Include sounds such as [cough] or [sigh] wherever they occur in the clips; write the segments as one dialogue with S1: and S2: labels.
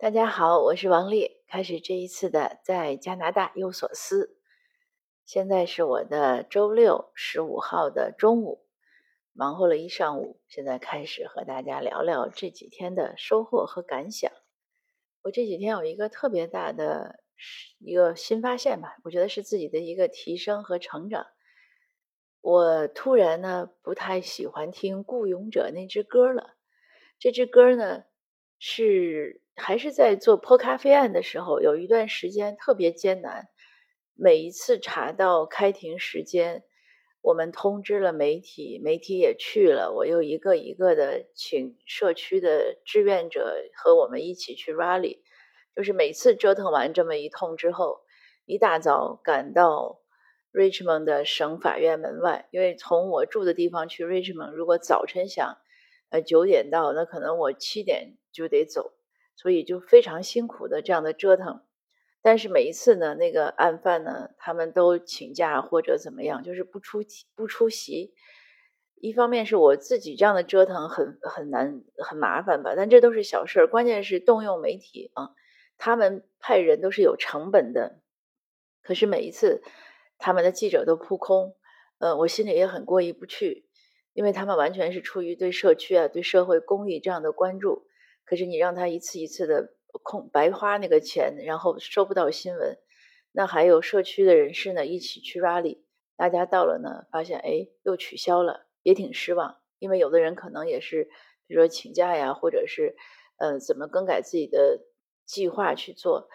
S1: 大家好，我是王丽。开始这一次的在加拿大有所思。现在是我的周六十五号的中午，忙活了一上午，现在开始和大家聊聊这几天的收获和感想。我这几天有一个特别大的一个新发现吧，我觉得是自己的一个提升和成长。我突然呢不太喜欢听《雇佣者》那支歌了。这支歌呢是。还是在做破咖啡案的时候，有一段时间特别艰难。每一次查到开庭时间，我们通知了媒体，媒体也去了。我又一个一个的请社区的志愿者和我们一起去 rally。就是每次折腾完这么一通之后，一大早赶到 Richmond 的省法院门外，因为从我住的地方去 Richmond，如果早晨想呃九点到，那可能我七点就得走。所以就非常辛苦的这样的折腾，但是每一次呢，那个案犯呢，他们都请假或者怎么样，就是不出不出席。一方面是我自己这样的折腾很很难很麻烦吧，但这都是小事儿。关键是动用媒体啊，他们派人都是有成本的，可是每一次他们的记者都扑空，呃，我心里也很过意不去，因为他们完全是出于对社区啊、对社会公益这样的关注。可是你让他一次一次的空白花那个钱，然后收不到新闻，那还有社区的人士呢一起去 rally，大家到了呢，发现哎又取消了，也挺失望。因为有的人可能也是，比如说请假呀，或者是呃怎么更改自己的计划去做，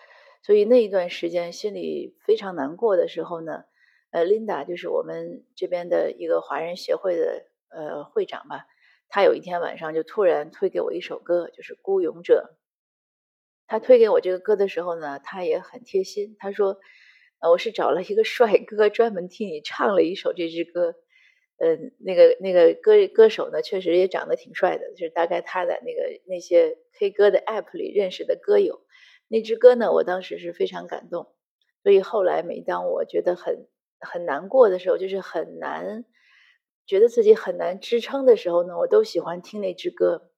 S1: 所以那一段时间心里非常难过的时候呢，呃，Linda 就是我们这边的一个华人协会的呃会长吧。他有一天晚上就突然推给我一首歌，就是《孤勇者》。他推给我这个歌的时候呢，他也很贴心。他说：“呃，我是找了一个帅哥专门替你唱了一首这支歌。嗯，那个那个歌歌手呢，确实也长得挺帅的，就是大概他在那个那些 K 歌的 App 里认识的歌友。那支歌呢，我当时是非常感动。所以后来每当我觉得很很难过的时候，就是很难。”觉得自己很难支撑的时候呢，我都喜欢听那支歌。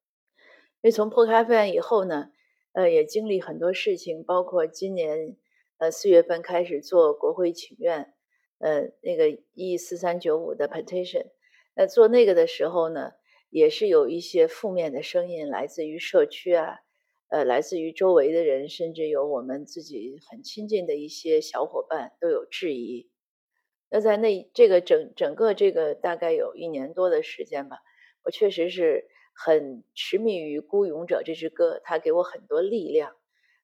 S1: 因为从破咖啡案以后呢，呃，也经历很多事情，包括今年呃四月份开始做国会请愿，呃，那个 E 四三九五的 petition。那做那个的时候呢，也是有一些负面的声音来自于社区啊，呃，来自于周围的人，甚至有我们自己很亲近的一些小伙伴都有质疑。那在那这个整整个这个大概有一年多的时间吧，我确实是很痴迷于《孤勇者》这支歌，它给我很多力量。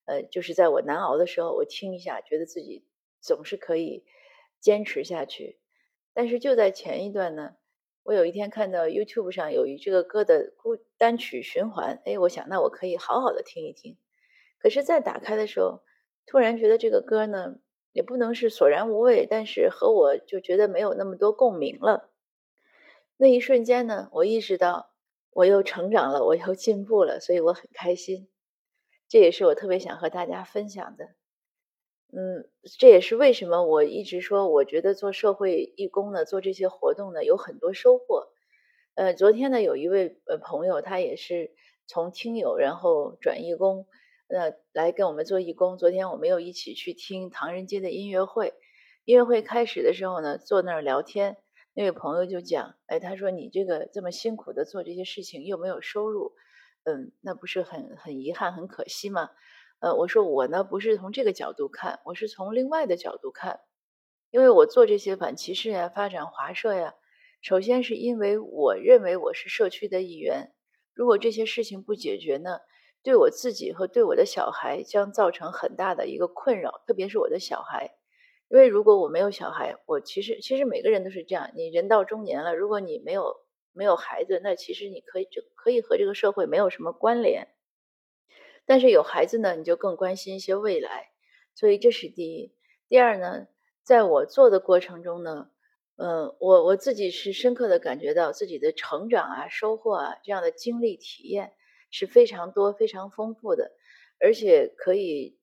S1: 呃，就是在我难熬的时候，我听一下，觉得自己总是可以坚持下去。但是就在前一段呢，我有一天看到 YouTube 上有一这个歌的孤单曲循环，哎，我想那我可以好好的听一听。可是，在打开的时候，突然觉得这个歌呢。也不能是索然无味，但是和我就觉得没有那么多共鸣了。那一瞬间呢，我意识到我又成长了，我又进步了，所以我很开心。这也是我特别想和大家分享的。嗯，这也是为什么我一直说，我觉得做社会义工呢，做这些活动呢，有很多收获。呃，昨天呢，有一位呃朋友，他也是从听友然后转义工。呃来跟我们做义工。昨天我们又一起去听唐人街的音乐会。音乐会开始的时候呢，坐那儿聊天，那位朋友就讲：“哎，他说你这个这么辛苦的做这些事情，又没有收入，嗯，那不是很很遗憾、很可惜吗？”呃，我说我呢不是从这个角度看，我是从另外的角度看，因为我做这些反歧视呀、发展华社呀，首先是因为我认为我是社区的一员，如果这些事情不解决呢？对我自己和对我的小孩将造成很大的一个困扰，特别是我的小孩，因为如果我没有小孩，我其实其实每个人都是这样，你人到中年了，如果你没有没有孩子，那其实你可以就可以和这个社会没有什么关联，但是有孩子呢，你就更关心一些未来，所以这是第一。第二呢，在我做的过程中呢，嗯，我我自己是深刻的感觉到自己的成长啊、收获啊这样的经历体验。是非常多、非常丰富的，而且可以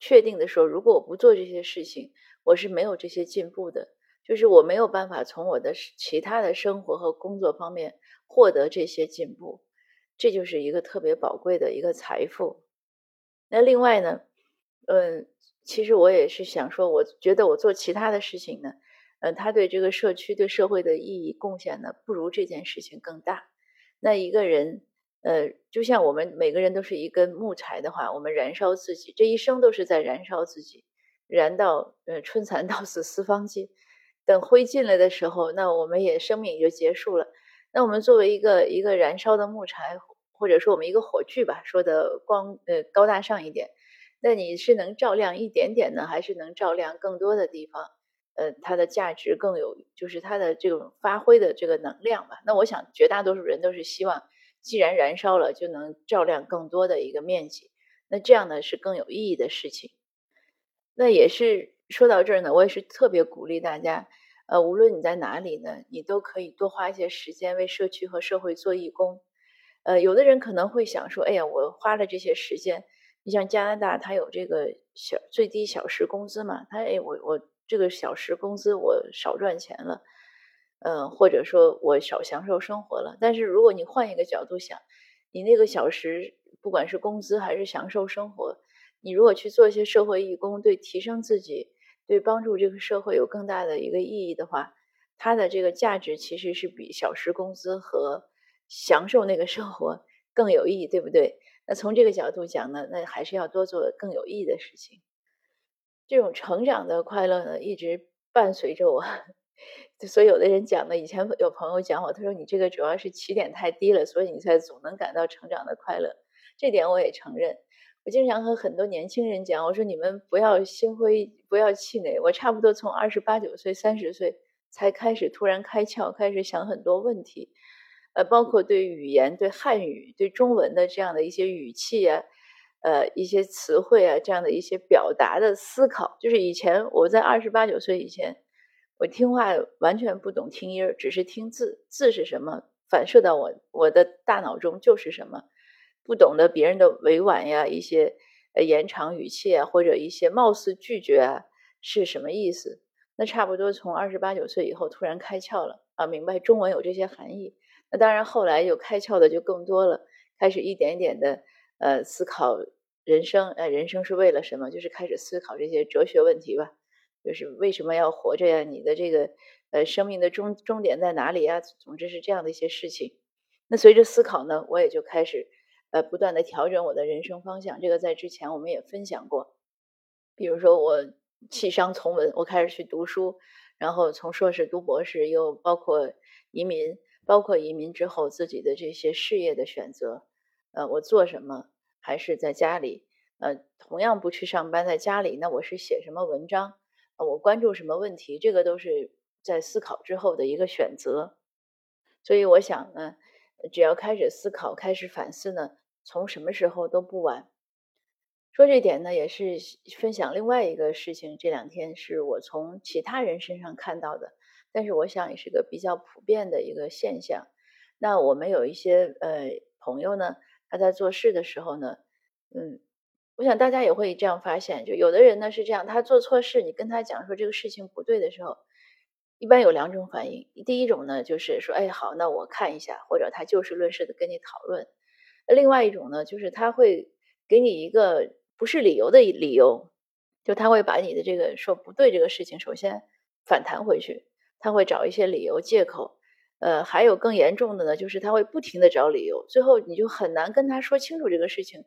S1: 确定的说，如果我不做这些事情，我是没有这些进步的。就是我没有办法从我的其他的生活和工作方面获得这些进步，这就是一个特别宝贵的一个财富。那另外呢，嗯，其实我也是想说，我觉得我做其他的事情呢，嗯，他对这个社区、对社会的意义贡献呢，不如这件事情更大。那一个人，呃，就像我们每个人都是一根木柴的话，我们燃烧自己，这一生都是在燃烧自己，燃到呃春蚕到死丝方尽。等灰烬了的时候，那我们也生命也就结束了。那我们作为一个一个燃烧的木柴，或者说我们一个火炬吧，说的光呃高大上一点，那你是能照亮一点点呢，还是能照亮更多的地方？呃，它的价值更有，就是它的这种发挥的这个能量吧。那我想绝大多数人都是希望，既然燃烧了，就能照亮更多的一个面积。那这样呢是更有意义的事情。那也是。说到这儿呢，我也是特别鼓励大家，呃，无论你在哪里呢，你都可以多花一些时间为社区和社会做义工。呃，有的人可能会想说，哎呀，我花了这些时间，你像加拿大，它有这个小最低小时工资嘛，他哎，我我这个小时工资我少赚钱了，嗯，或者说我少享受生活了。但是如果你换一个角度想，你那个小时不管是工资还是享受生活，你如果去做一些社会义工，对提升自己。对帮助这个社会有更大的一个意义的话，它的这个价值其实是比小时工资和享受那个生活更有意义，对不对？那从这个角度讲呢，那还是要多做更有意义的事情。这种成长的快乐呢，一直伴随着我。所以有的人讲呢，以前有朋友讲我，他说你这个主要是起点太低了，所以你才总能感到成长的快乐。这点我也承认。我经常和很多年轻人讲，我说你们不要心灰，不要气馁。我差不多从二十八九岁、三十岁才开始突然开窍，开始想很多问题，呃，包括对语言、对汉语、对中文的这样的一些语气啊，呃，一些词汇啊，这样的一些表达的思考。就是以前我在二十八九岁以前，我听话完全不懂听音儿，只是听字，字是什么反射到我我的大脑中就是什么。不懂得别人的委婉呀，一些呃延长语气啊，或者一些貌似拒绝啊，是什么意思？那差不多从二十八九岁以后突然开窍了啊，明白中文有这些含义。那当然后来又开窍的就更多了，开始一点点的呃思考人生，呃人生是为了什么？就是开始思考这些哲学问题吧，就是为什么要活着呀？你的这个呃生命的终终点在哪里呀？总之是这样的一些事情。那随着思考呢，我也就开始。呃，不断的调整我的人生方向，这个在之前我们也分享过。比如说，我弃商从文，我开始去读书，然后从硕士读博士，又包括移民，包括移民之后自己的这些事业的选择。呃，我做什么，还是在家里？呃，同样不去上班，在家里，那我是写什么文章？我关注什么问题？这个都是在思考之后的一个选择。所以我想呢，只要开始思考，开始反思呢。从什么时候都不晚。说这点呢，也是分享另外一个事情。这两天是我从其他人身上看到的，但是我想也是个比较普遍的一个现象。那我们有一些呃朋友呢，他在做事的时候呢，嗯，我想大家也会这样发现，就有的人呢是这样，他做错事，你跟他讲说这个事情不对的时候，一般有两种反应。第一种呢，就是说，哎，好，那我看一下，或者他就事论事的跟你讨论。另外一种呢，就是他会给你一个不是理由的理由，就他会把你的这个说不对这个事情，首先反弹回去，他会找一些理由借口，呃，还有更严重的呢，就是他会不停的找理由，最后你就很难跟他说清楚这个事情，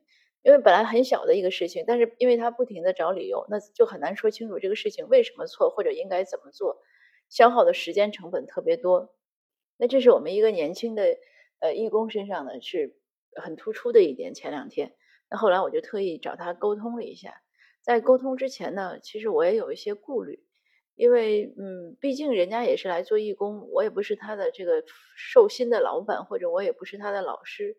S1: 因为本来很小的一个事情，但是因为他不停的找理由，那就很难说清楚这个事情为什么错或者应该怎么做，消耗的时间成本特别多。那这是我们一个年轻的呃义工身上呢是。很突出的一点，前两天，那后来我就特意找他沟通了一下。在沟通之前呢，其实我也有一些顾虑，因为嗯，毕竟人家也是来做义工，我也不是他的这个寿薪的老板，或者我也不是他的老师。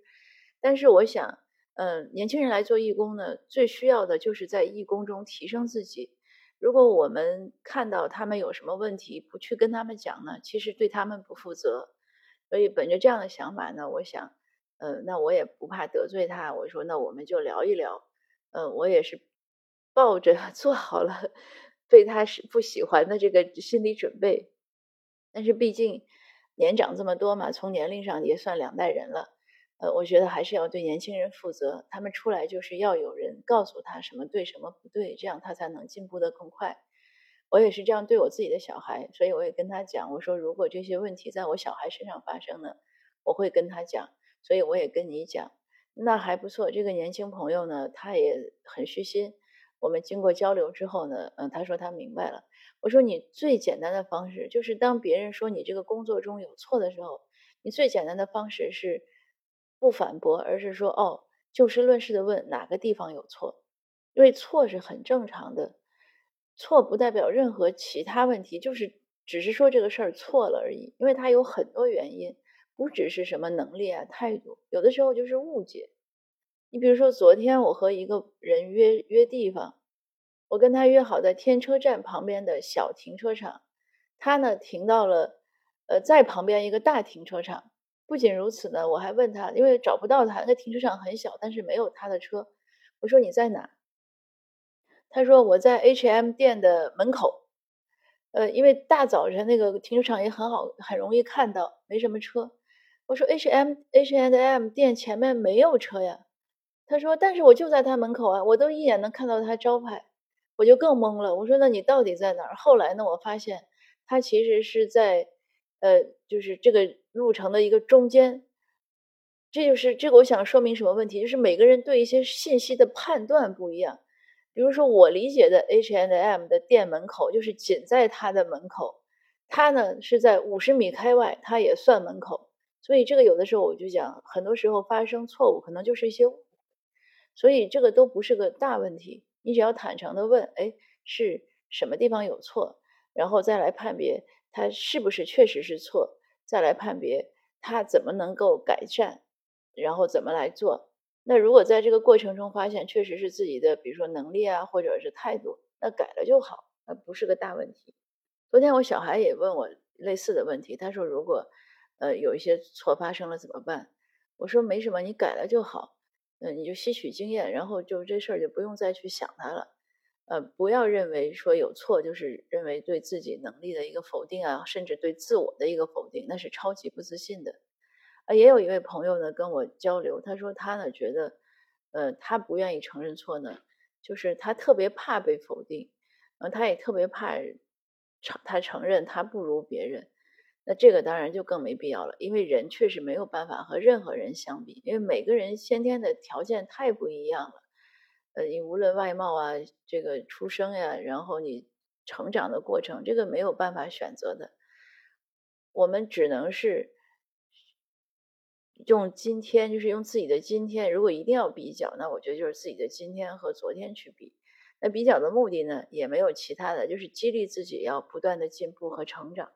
S1: 但是我想，嗯，年轻人来做义工呢，最需要的就是在义工中提升自己。如果我们看到他们有什么问题，不去跟他们讲呢，其实对他们不负责。所以本着这样的想法呢，我想。嗯，那我也不怕得罪他。我说，那我们就聊一聊。嗯，我也是抱着 [laughs] 做好了被他是不喜欢的这个心理准备。但是毕竟年长这么多嘛，从年龄上也算两代人了。呃，我觉得还是要对年轻人负责，他们出来就是要有人告诉他什么对什么不对，这样他才能进步的更快。我也是这样对我自己的小孩，所以我也跟他讲，我说如果这些问题在我小孩身上发生呢，我会跟他讲，所以我也跟你讲，那还不错。这个年轻朋友呢，他也很虚心。我们经过交流之后呢，嗯，他说他明白了。我说你最简单的方式就是当别人说你这个工作中有错的时候，你最简单的方式是不反驳，而是说哦，就事论事的问哪个地方有错，因为错是很正常的，错不代表任何其他问题，就是只是说这个事儿错了而已，因为它有很多原因，不只是什么能力啊、态度，有的时候就是误解。你比如说，昨天我和一个人约约地方，我跟他约好在天车站旁边的小停车场，他呢停到了呃在旁边一个大停车场。不仅如此呢，我还问他，因为找不到他，那停车场很小，但是没有他的车。我说你在哪？他说我在 H&M 店的门口。呃，因为大早晨那个停车场也很好，很容易看到，没什么车。我说 H&M H&M 店前面没有车呀。他说：“但是我就在他门口啊，我都一眼能看到他招牌，我就更懵了。我说：那你到底在哪儿？后来呢，我发现他其实是在，呃，就是这个路程的一个中间。这就是这个，我想说明什么问题？就是每个人对一些信息的判断不一样。比如说，我理解的 H&M 的店门口就是仅在他的门口，他呢是在五十米开外，他也算门口。所以这个有的时候我就讲，很多时候发生错误，可能就是一些。”所以这个都不是个大问题，你只要坦诚的问，哎，是什么地方有错，然后再来判别他是不是确实是错，再来判别他怎么能够改善，然后怎么来做。那如果在这个过程中发现确实是自己的，比如说能力啊，或者是态度，那改了就好，那不是个大问题。昨天我小孩也问我类似的问题，他说如果呃有一些错发生了怎么办？我说没什么，你改了就好。嗯，你就吸取经验，然后就这事儿就不用再去想它了。呃，不要认为说有错就是认为对自己能力的一个否定啊，甚至对自我的一个否定，那是超级不自信的。啊，也有一位朋友呢跟我交流，他说他呢觉得，呃，他不愿意承认错呢，就是他特别怕被否定，呃，他也特别怕承他承认他不如别人。那这个当然就更没必要了，因为人确实没有办法和任何人相比，因为每个人先天的条件太不一样了。呃，你无论外貌啊，这个出生呀，然后你成长的过程，这个没有办法选择的。我们只能是用今天，就是用自己的今天。如果一定要比较，那我觉得就是自己的今天和昨天去比。那比较的目的呢，也没有其他的，就是激励自己要不断的进步和成长。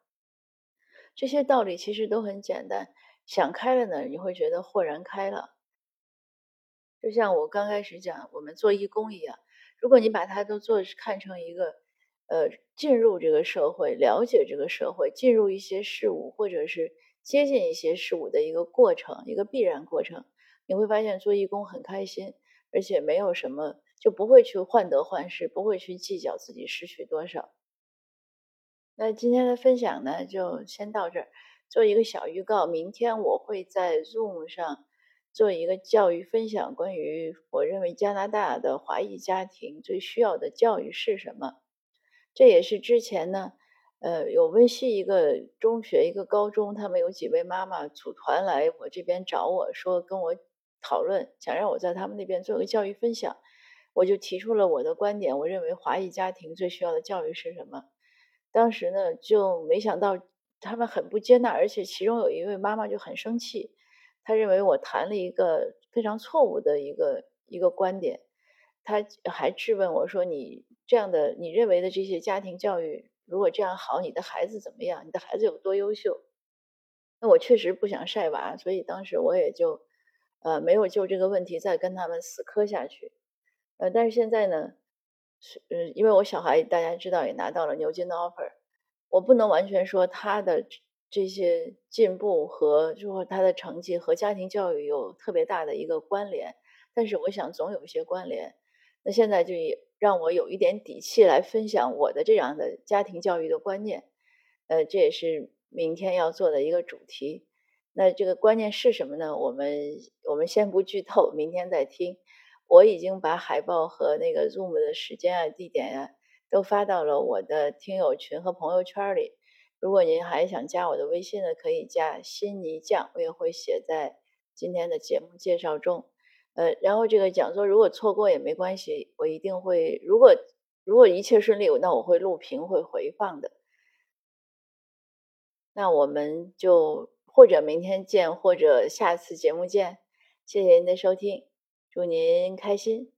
S1: 这些道理其实都很简单，想开了呢，你会觉得豁然开朗。就像我刚开始讲，我们做义工一样，如果你把它都做看成一个，呃，进入这个社会、了解这个社会、进入一些事物，或者是接近一些事物的一个过程，一个必然过程，你会发现做义工很开心，而且没有什么，就不会去患得患失，不会去计较自己失去多少。那今天的分享呢，就先到这儿。做一个小预告，明天我会在 Zoom 上做一个教育分享，关于我认为加拿大的华裔家庭最需要的教育是什么。这也是之前呢，呃，有温西一个中学、一个高中，他们有几位妈妈组团来我这边找我说，跟我讨论，想让我在他们那边做个教育分享。我就提出了我的观点，我认为华裔家庭最需要的教育是什么。当时呢，就没想到他们很不接纳，而且其中有一位妈妈就很生气，他认为我谈了一个非常错误的一个一个观点，他还质问我说：“你这样的你认为的这些家庭教育，如果这样好，你的孩子怎么样？你的孩子有多优秀？”那我确实不想晒娃，所以当时我也就呃没有就这个问题再跟他们死磕下去，呃，但是现在呢。是，嗯，因为我小孩大家知道也拿到了牛津的 offer，我不能完全说他的这些进步和就说他的成绩和家庭教育有特别大的一个关联，但是我想总有一些关联。那现在就让我有一点底气来分享我的这样的家庭教育的观念，呃，这也是明天要做的一个主题。那这个观念是什么呢？我们我们先不剧透，明天再听。我已经把海报和那个 Zoom 的时间啊、地点啊都发到了我的听友群和朋友圈里。如果您还想加我的微信呢，可以加新泥匠，我也会写在今天的节目介绍中。呃，然后这个讲座如果错过也没关系，我一定会，如果如果一切顺利，那我会录屏会回放的。那我们就。或者明天见，或者下次节目见。谢谢您的收听，祝您开心。